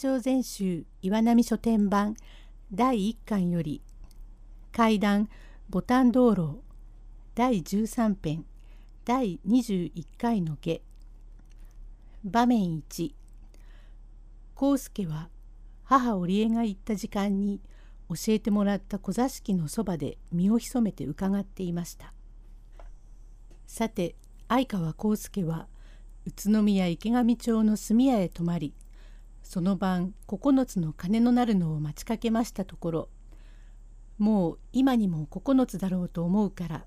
長全集岩波書店版第1巻より階段ボタン道路第13編第21回の下。場面1康介は母織江が行った時間に教えてもらった小座敷のそばで身を潜めて伺っていました。さて相川康介は宇都宮池上町の住屋へ泊まりその晩9つの鐘のなるのを待ちかけましたところもう今にも9つだろうと思うから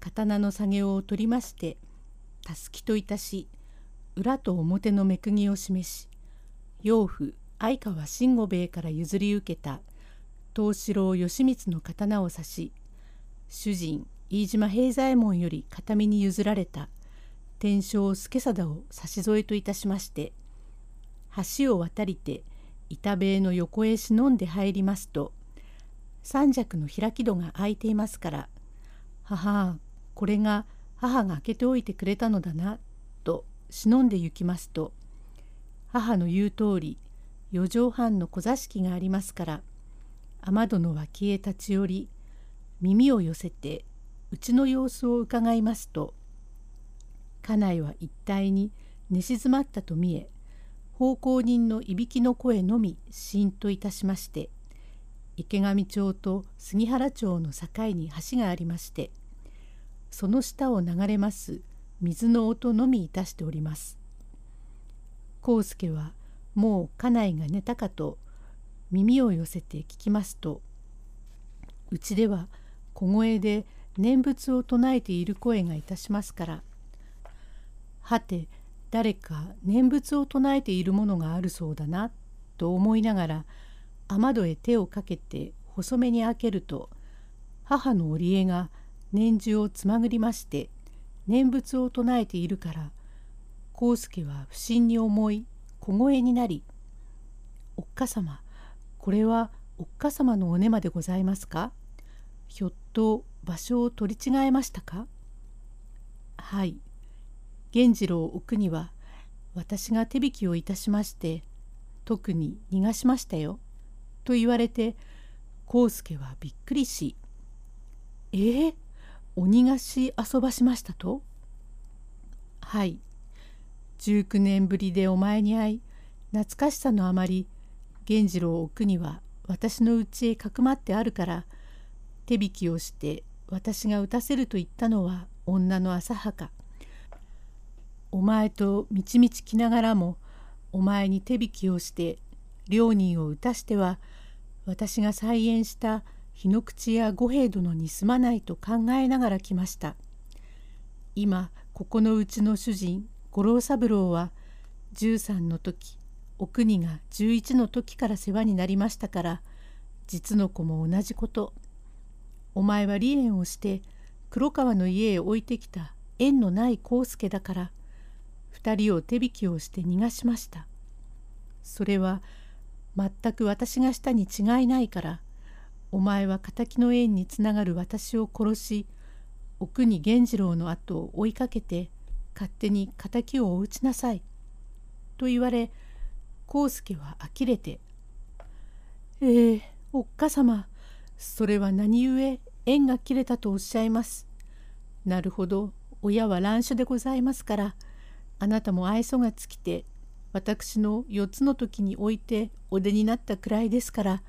刀の下げを取りましてたすきといたし裏と表の目釘を示し養父相川慎吾兵衛から譲り受けた東四郎義満の刀を指し主人飯島平左衛門より形見に譲られた天正助貞を差し添えといたしまして橋を渡りて板塀の横へ忍んで入りますと三尺の開き戸が開いていますから「母これが母が開けておいてくれたのだな」と忍んで行きますと母の言う通り四畳半の小座敷がありますから雨戸の脇へ立ち寄り耳を寄せてうちの様子をうかがいますと家内は一体に寝静まったと見え奉公人のいびきの声のみしんといたしまして池上町と杉原町の境に橋がありましてその下を流れます水の音のみいたしております。康介はもう家内が寝たかと耳を寄せて聞きますとうちでは小声で念仏を唱えている声がいたしますからはて誰か念仏を唱えているものがあるそうだなと思いながら雨戸へ手をかけて細めに開けると母の織江が念珠をつまぐりまして念仏を唱えているから康介は不審に思い小声になり「おっかさまこれはおっかさまのおねまでございますか？ひょっと場所を取り違えましたか?」はい源次郎奥には私が手引きをいたしまして特に逃がしましたよ」と言われて康介はびっくりし「えー、鬼逃がし遊ばしましたと?」「はい19年ぶりでお前に会い懐かしさのあまり源次郎を置くには私の家へかくまってあるから手引きをして私が打たせると言ったのは女の浅はか。お前とみちみち来ながらもお前に手引きをして両人を打たしては私が再演した日の口や五兵殿にすまないと考えながら来ました。今ここのうちの主人五郎三郎は13の時お国が11の時から世話になりましたから実の子も同じことお前は離縁をして黒川の家へ置いてきた縁のない康介だから2人を手引きをして逃がしましたそれは全く私がしたに違いないからお前は敵の縁につながる私を殺し奥に源次郎の後を追いかけて勝手に敵をお打ちなさい」と言われ康介は呆れて「ええー、おっかさまそれは何故縁が切れたとおっしゃいます。なるほど親は乱種でございますからあなたも愛想が尽きて私の4つの時においてお出になったくらいですから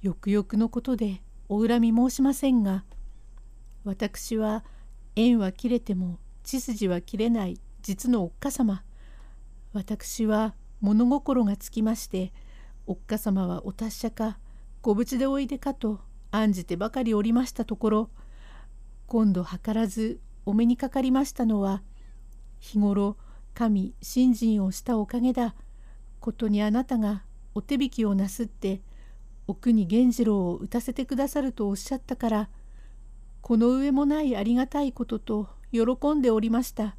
よくよくのことでお恨み申しませんが私は縁は切れても血筋は切れない実のおっかさま私は物心がつきましておっかさまはお達者かご無事でおいでかと案じてばかりおりましたところ今度図らずお目にかかりましたのは日頃神信心をしたおかげだことにあなたがお手引きをなすって奥に源次郎を打たせてくださるとおっしゃったからこの上もないありがたいことと喜んでおりました。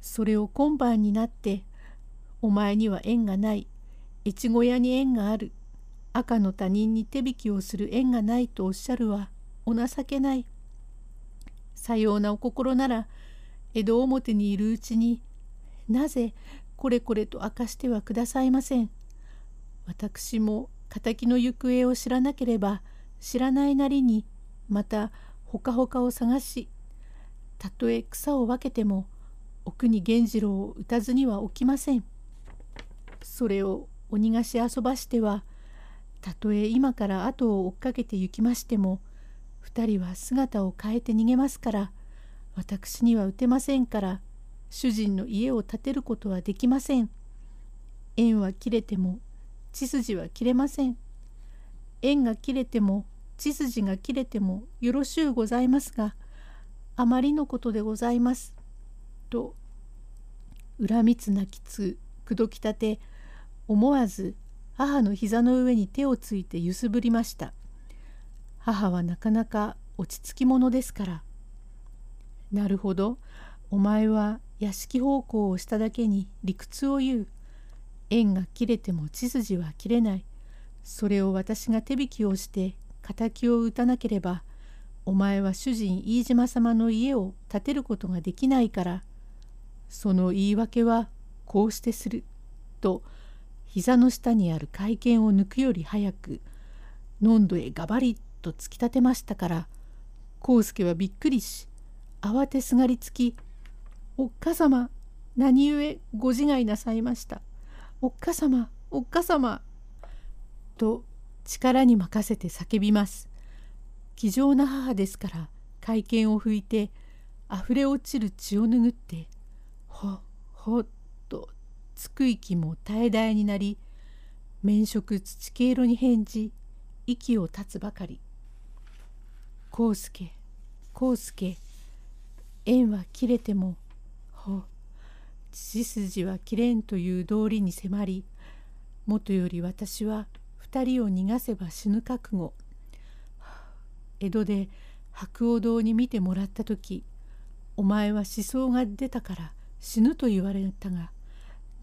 それを今晩になって「お前には縁がない越後屋に縁がある赤の他人に手引きをする縁がない」とおっしゃるはお情けない。さようなお心なら江戸表にいるうちになぜこれこれと明かしてはくださいません。私も敵の行方を知らなければ知らないなりにまたほかほかを探したとえ草を分けても奥に源次郎を打たずには起きません。それを鬼菓子遊ばしてはたとえ今から後を追っかけて行きましても2人は姿を変えて逃げますから私には打てませんから主人の家を建てることはできません。縁は切れても血筋は切れません。縁が切れても血筋が切れてもよろしゅうございますがあまりのことでございます。と恨みつ泣きつ口説きたて思わず母の膝の上に手をついて揺すぶりました。母はなかなか落ち着き者ですから。なるほどお前は屋敷奉公をしただけに理屈を言う。縁が切れても血筋は切れない。それを私が手引きをして敵を討たなければお前は主人飯島様の家を建てることができないからその言い訳はこうしてする」と膝の下にある会見を抜くより早くのんどへがばりと突き立てましたから康介はびっくりし慌てすがりつき「おっかさま何故ご自害なさいました？おっかさまおっかさま」と力に任せて叫びます。気丈な母ですから会見を拭いてあふれ落ちる血を拭ってほほっとつく息も絶え絶えになり面色土毛色に返じ息を絶つばかり「康介康介縁は切れてもほ血筋は切れん」という道理に迫りもとより私は二人を逃がせば死ぬ覚悟江戸で白鸚堂に見てもらった時お前は思想が出たから死ぬと言われたが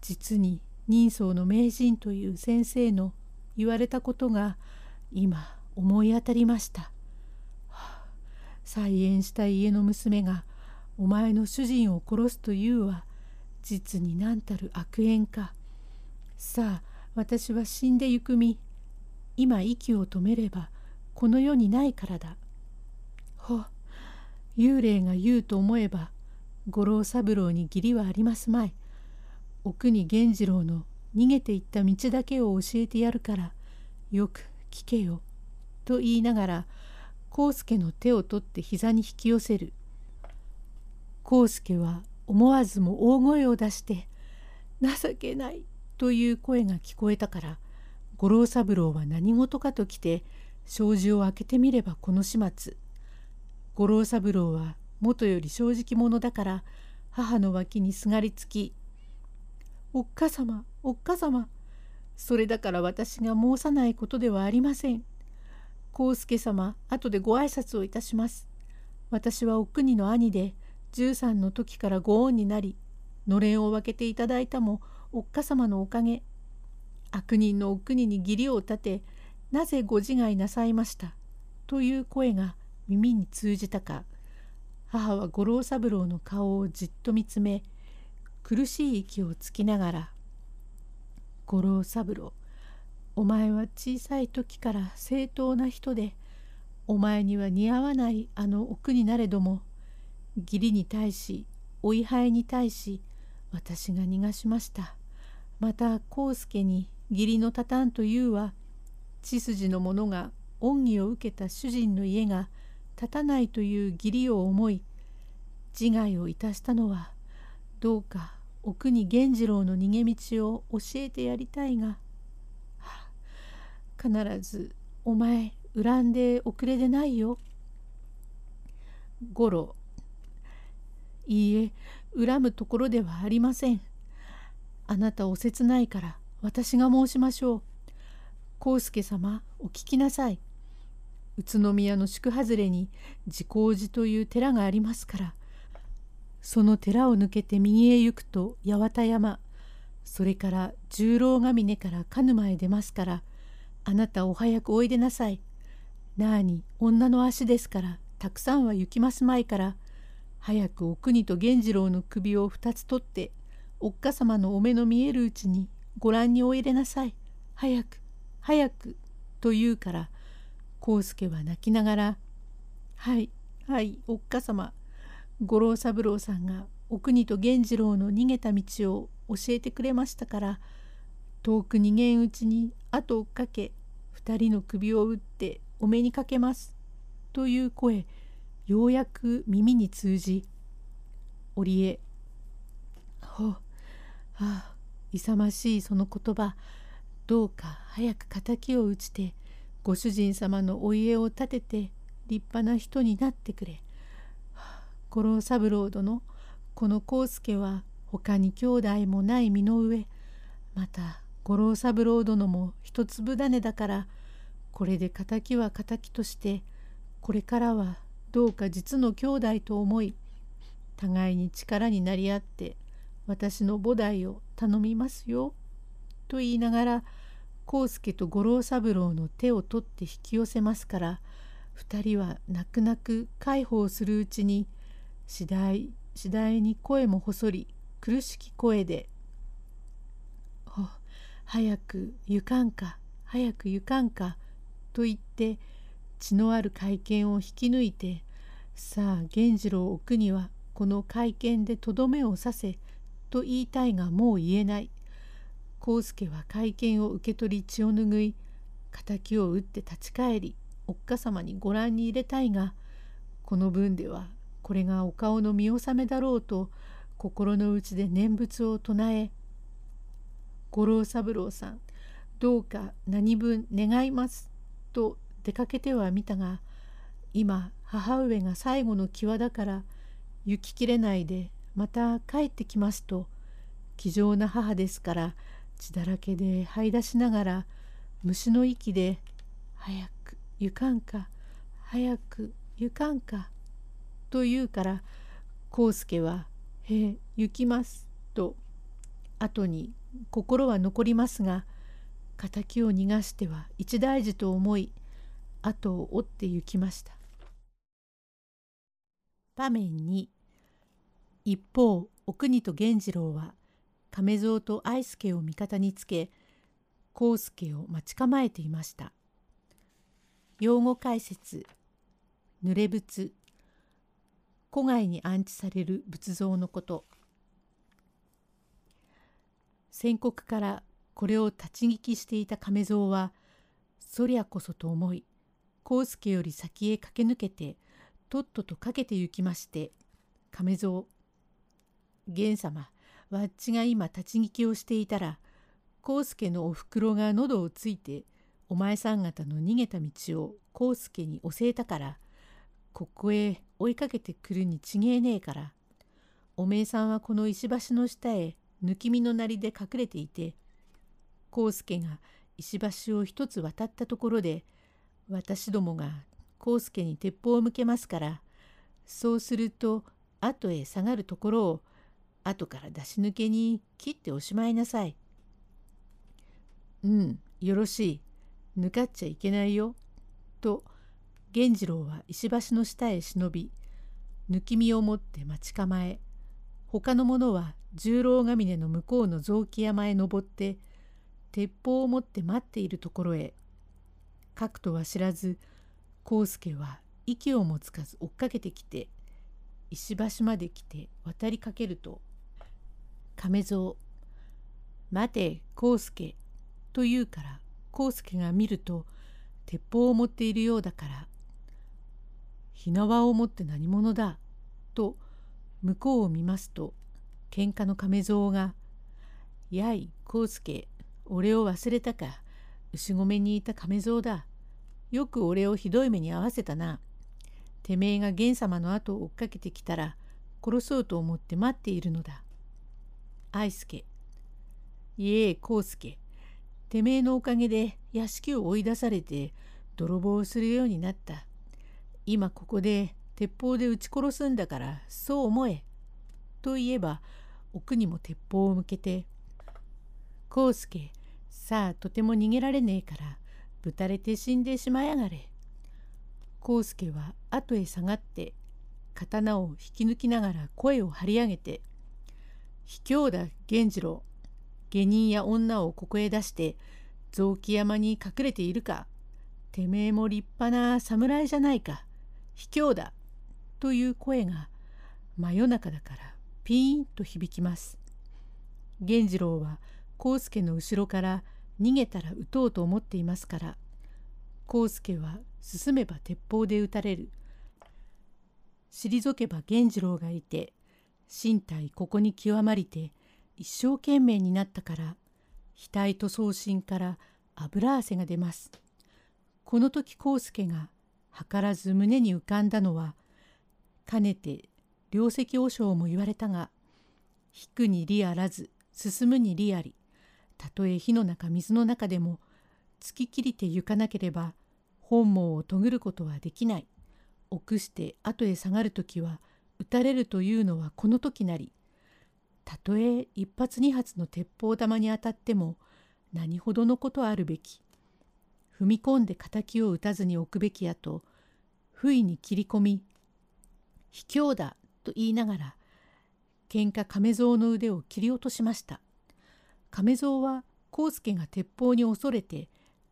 実に人相の名人という先生の言われたことが今思い当たりました。再縁した家の娘がお前の主人を殺すというは実に何たる悪縁か。さあ私は死んでゆく身今息を止めればこの世にないからだ。ほ幽霊が言うと思えば五郎三郎に義理はありますまい。奥に源次郎の逃げていった道だけを教えてやるからよく聞けよ」と言いながら康介の手を取って膝に引き寄せる。康介は思わずも大声を出して「情けない」という声が聞こえたから五郎三郎は何事かと来て障子を開けてみればこの始末五郎三郎はもとより正直者だから母の脇にすがりつき「おっかさまおっかさまそれだから私が申さないことではありません。康介様後でご挨拶をいたします。私はお国の兄で13の時からご恩になりのれんを分けていただいたもおっかさまのおかげ悪人のお国に義理を立てなぜご自害なさいました」という声が耳に通じたか。母は五郎三郎の顔をじっと見つめ苦しい息をつきながら「五郎三郎お前は小さい時から正当な人でお前には似合わないあの奥になれども義理に対しお位牌に対し私が逃がしましたまた康介に義理のたたんというは血筋の者が恩義を受けた主人の家が立たないという義理を思い自害をいたしたのはどうか奥に源次郎の逃げ道を教えてやりたいが、はあ、必ずお前恨んでおくれでないよ。五郎いいえ恨むところではありません。あなたお切ないから私が申しましょう。康介様お聞きなさい。宇都宮の宿外れに自光寺という寺がありますからその寺を抜けて右へ行くと八幡山それから十郎ヶ峰から鹿沼へ出ますからあなたお早くおいでなさい。なあに女の足ですからたくさんは行きますまいから早くお国と源次郎の首を二つ取っておっかさまのお目の見えるうちにご覧においでなさい。早く早く」と言うから康介は泣きながら「はいはいおっかさま五郎三郎さんがお国と源次郎の逃げた道を教えてくれましたから遠く逃げんうちに後をかけ二人の首を打ってお目にかけます」という声ようやく耳に通じ織江「ほはあ勇ましいその言葉。どうか早く敵を討ちてご主人様のお家を建てて立派な人になってくれ。五郎三郎殿この康介は他に兄弟もない身の上。また五郎三郎殿も一粒種だからこれで敵は敵としてこれからはどうか実の兄弟と思い互いに力になり合って私の菩提を頼みますよ」と言いながら康介と五郎三郎の手を取って引き寄せますから2人は泣く泣く介抱するうちに次第次第に声も細り苦しき声で「早く行かんか早く行かんか」と言って血のある会見を引き抜いてさあ源次郎を奥にはこの会見でとどめを刺せと言いたいがもう言えない。康介は会見を受け取り血を拭い敵を打って立ち返りおっかさまにご覧に入れたいがこの分ではこれがお顔の見納めだろうと心の内で念仏を唱え「五郎三郎さんどうか何分願います」と出かけてはみたが今母上が最後の際だから行ききれないでまた帰ってきますと気丈な母ですから血だらけで這い出しながら虫の息で「早く行かんか早く行かんか」と言うから康介は「へえ行きます」と後に心は残りますが敵を逃がしては一大事と思い後を追って行きました。場面に一方お国と源次郎は亀蔵と愛助を味方につけ康介を待ち構えていました。用語解説。濡れ仏。古外に安置される仏像のこと。先刻からこれを立ち聞きしていた亀蔵はそりゃこそと思い康介より先へ駆け抜けてとっととかけて行きまして亀蔵源様わっちが今立ち聞きをしていたら康介のおふくろが喉をついてお前さん方の逃げた道を康介に教えたからここへ追いかけてくるにちげえねえからおめえさんはこの石橋の下へ抜き身のなりで隠れていて康介が石橋を一つ渡ったところで私どもが康介に鉄砲を向けますからそうすると後へ下がるところを後から出し抜けに切っておしまいなさい。うん、よろしい。抜かっちゃいけないよ。と、源次郎は石橋の下へ忍び、抜き身を持って待ち構え、他の者は十郎ヶ峰の向こうの雑木山へ登って、鉄砲を持って待っているところへ、かくとは知らず、康介は息をもつかず追っかけてきて、石橋まで来て渡りかけると、亀蔵待て康介と言うから康介が見ると鉄砲を持っているようだから火縄を持って何者だと向こうを見ますと喧嘩の亀蔵が「やい康介俺を忘れたか。牛込にいた亀蔵だよく俺をひどい目に遭わせたなてめえが源様の後を追っかけてきたら殺そうと思って待っているのだ愛介。いえ、康介。てめえのおかげで屋敷を追い出されて泥棒をするようになった。今ここで鉄砲で撃ち殺すんだからそう思え。と言えば奥にも鉄砲を向けて「康介さあとても逃げられねえからぶたれて死んでしまやがれ」。康介は後へ下がって刀を引き抜きながら声を張り上げて「卑怯だ源次郎下人や女をここへ出して雑木山に隠れているか。てめえも立派な侍じゃないか。卑怯だ。という声が真夜中だからピーンと響きます。源次郎は康介の後ろから逃げたら撃とうと思っていますから。康介は進めば鉄砲で撃たれる。退けば源次郎がいて身体ここに極まりて一生懸命になったから額と送信から油汗が出ます。この時康介が図らず胸に浮かんだのはかねて両石和尚も言われたが引くに利あらず進むに利あり。たとえ火の中水の中でも突き切りて行かなければ本望をとぐることはできない。臆して後へ下がる時は撃たれるというのはこの時なり。たとえ一発二発の鉄砲玉に当たっても何ほどのことあるべき。踏み込んで敵を撃たずに置くべきやと不意に切り込み「卑怯だ」と言いながら喧嘩亀蔵の腕を切り落としました。亀蔵は康介が鉄砲に恐れて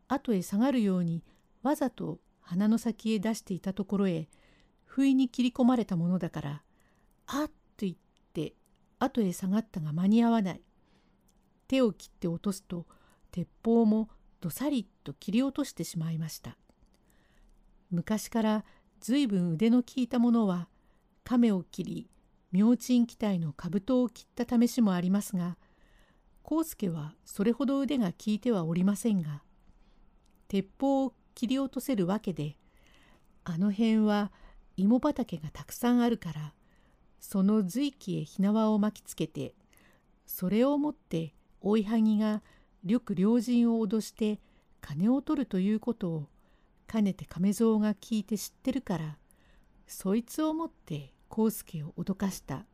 後へ下がるようにわざと鼻の先へ出していたところへ不意に切り込まれたものだから「あっ!」と言って後へ下がったが間に合わない。手を切って落とすと鉄砲もどさりと切り落としてしまいました。昔から随分腕の効いたものは亀を切り明珍機体の兜を切った試しもありますが康介はそれほど腕が効いてはおりませんが鉄砲を切り落とせるわけであの辺は芋畑がたくさんあるからその随気へ火縄を巻きつけてそれをもって追いはぎが緑良人を脅して金を取るということをかねて亀蔵が聞いて知ってるからそいつをもって康介を脅かした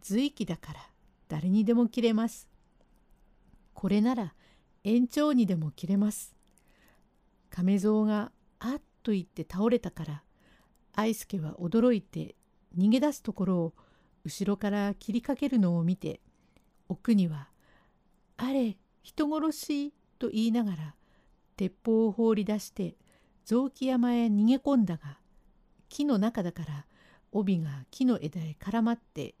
随気だから誰にでも切れます。これなら延長にでも切れます。亀蔵があっと言って倒れたから愛介は驚いて逃げ出すところを後ろから切りかけるのを見て奥には「あれ人殺し」と言いながら鉄砲を放り出して雑木山へ逃げ込んだが木の中だから帯が木の枝へ絡まって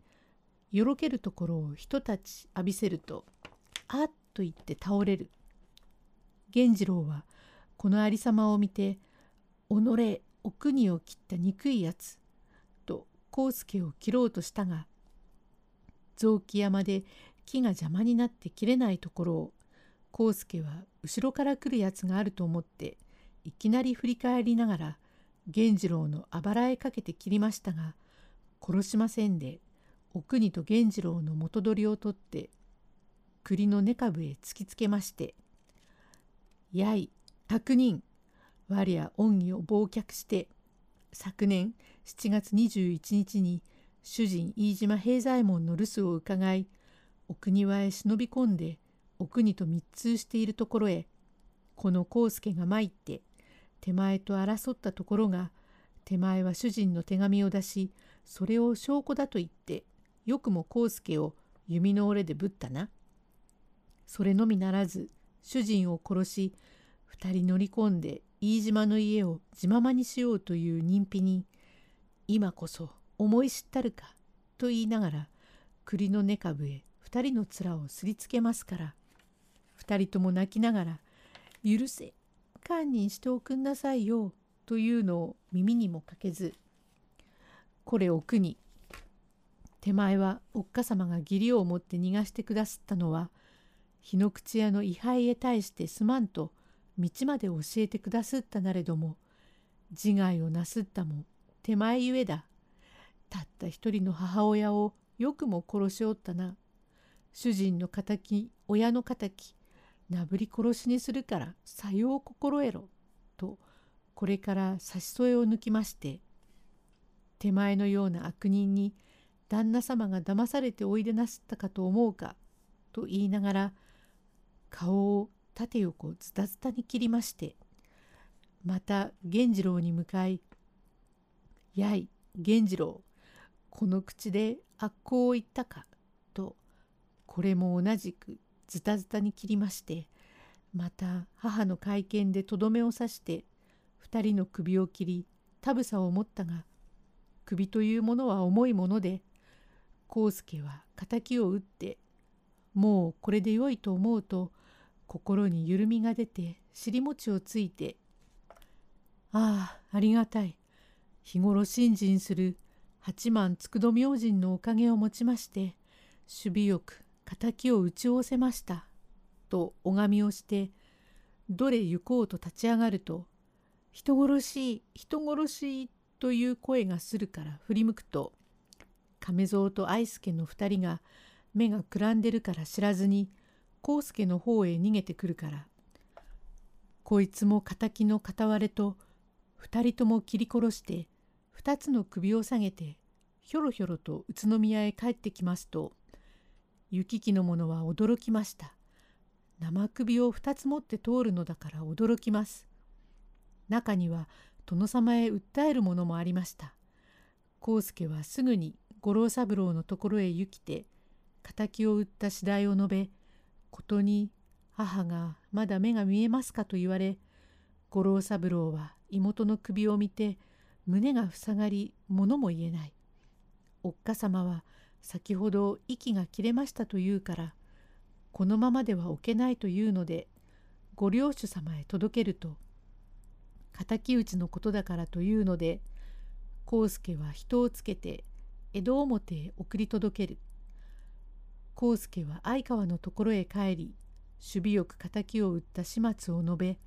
よろけるところをひとたち浴びせると「あっ!」と言って倒れる。源次郎はこのありさまを見て「己お国を切った憎いやつ」と康介を切ろうとしたが雑木山で木が邪魔になって切れないところを康介は後ろから来るやつがあると思っていきなり振り返りながら源次郎のあばらへかけて切りましたが殺しませんでお国と源次郎の元取りを取って栗の根株へ突きつけまして「やい悪人我や恩義を忘却して昨年7月21日に主人飯島平左衛門の留守を伺いお国輪へ忍び込んでお国と密通しているところへこの康介が参って手前と争ったところが手前は主人の手紙を出しそれを証拠だと言ってよくも康介を弓の折れでぶったな。それのみならず主人を殺し二人乗り込んで飯島の家を自ままにしようという人否に今こそ思い知ったるかと言いながら栗の根株へ二人の面をすりつけますから二人とも泣きながら「許せ堪忍しておくんなさいよ」というのを耳にもかけずこれを苦に手前はおっかさまが義理を持って逃がしてくだすったのは日の口屋の位牌へ対してすまんと道まで教えてくだすったなれども自害をなすったも手前ゆえだ。たった一人の母親をよくも殺しおったな。主人の敵親の敵なぶり殺しにするからさよう心得ろ」とこれから差し添えを抜きまして手前のような悪人に旦那様が騙されておいでなすったかと思うかと言いながら顔を縦横ズタズタに切りましてまた源次郎に向かい「やい源次郎この口で悪行を言ったか」とこれも同じくズタズタに切りましてまた母の会見でとどめを刺して二人の首を切りたぶさを持ったが首というものは重いもので康介は敵を打ってもうこれでよいと思うと心に緩みが出て尻餅をついて「ああありがたい。日頃信心する八幡佃明神のおかげをもちまして守備よく敵を打ち仰せました」と拝みをしてどれ行こうと立ち上がると「人殺し人殺し」という声がするから振り向くと亀蔵と愛助の二人が目がくらんでるから知らずに康介の方へ逃げてくるからこいつも敵の片割れと二人とも切り殺して二つの首を下げてひょろひょろと宇都宮へ帰ってきますと行き来の者は驚きました。生首を二つ持って通るのだから驚きます。中には殿様へ訴えるものもありました。康介はすぐに五郎三郎のところへ行きて敵を売った次第を述べことに母がまだ目が見えますかと言われ五郎三郎は妹の首を見て胸が塞がり物も言えない。おっかさまは先ほど息が切れましたと言うからこのままでは置けないというのでご領主様へ届けると敵討ちのことだからというので康介は人をつけて江戸表へ送り届ける。康介は相川のところへ帰り守備よく敵を撃った始末を述べ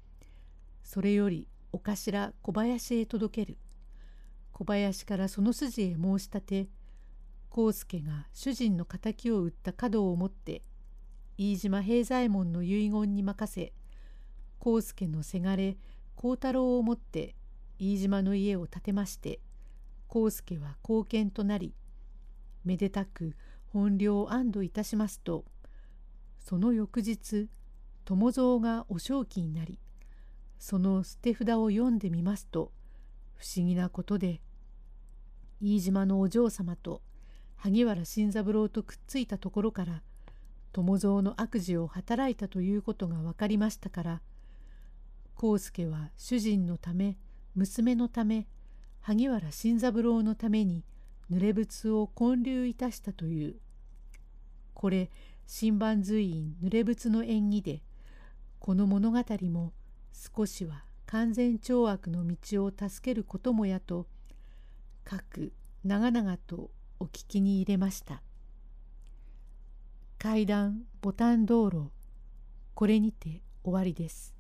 それよりお頭小林へ届ける。小林からその筋へ申し立て康介が主人の敵を撃った角を持って飯島平左衛門の遺言に任せ康介のせがれ幸太郎をもって飯島の家を建てまして康介は後見となりめでたく本領安堵いたしますとその翌日友蔵がお正気になりその捨て札を読んでみますと不思議なことで飯島のお嬢様と萩原新三郎とくっついたところから友蔵の悪事を働いたということが分かりましたから康介は主人のため娘のため萩原新三郎のために濡れ仏を建立いたしたという。これ新版随院濡れ仏の縁起でこの物語も少しは完全懲悪の道を助けることもやとく長々とお聞きに入れました。階段ボタン道路これにて終わりです。